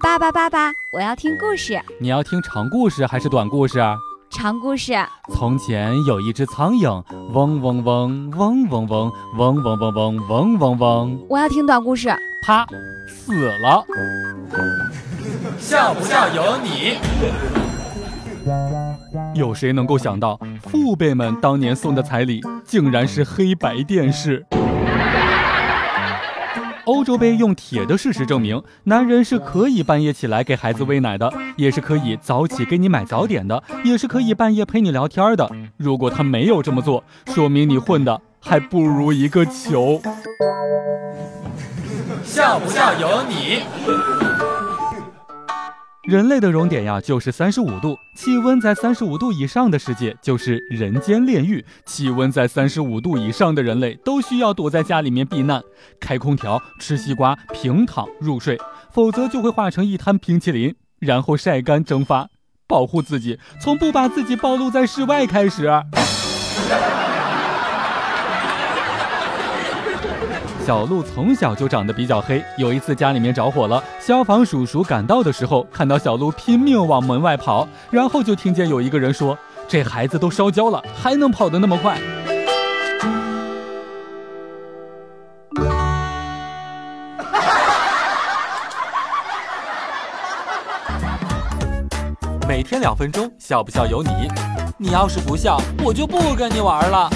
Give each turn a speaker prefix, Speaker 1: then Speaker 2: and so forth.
Speaker 1: 爸爸，爸爸，我要听故事。
Speaker 2: 你要听长故事还是短故事？
Speaker 1: 长故事。
Speaker 2: 从前有一只苍蝇，嗡嗡嗡，嗡嗡嗡，嗡嗡嗡嗡，嗡嗡嗡。
Speaker 1: 我要听短故事。
Speaker 2: 啪，死了。
Speaker 3: 笑不笑由你。
Speaker 2: 有谁能够想到，父辈们当年送的彩礼竟然是黑白电视？欧洲杯用铁的事实证明，男人是可以半夜起来给孩子喂奶的，也是可以早起给你买早点的，也是可以半夜陪你聊天的。如果他没有这么做，说明你混的还不如一个球。
Speaker 3: 笑不笑由你。
Speaker 2: 人类的熔点呀，就是三十五度。气温在三十五度以上的世界就是人间炼狱。气温在三十五度以上的人类都需要躲在家里面避难，开空调，吃西瓜，平躺入睡，否则就会化成一滩冰淇淋，然后晒干蒸发。保护自己，从不把自己暴露在室外开始。小鹿从小就长得比较黑。有一次家里面着火了，消防叔叔赶到的时候，看到小鹿拼命往门外跑，然后就听见有一个人说：“这孩子都烧焦了，还能跑得那么快？”每天两分钟，笑不笑由你。你要是不笑，我就不跟你玩了。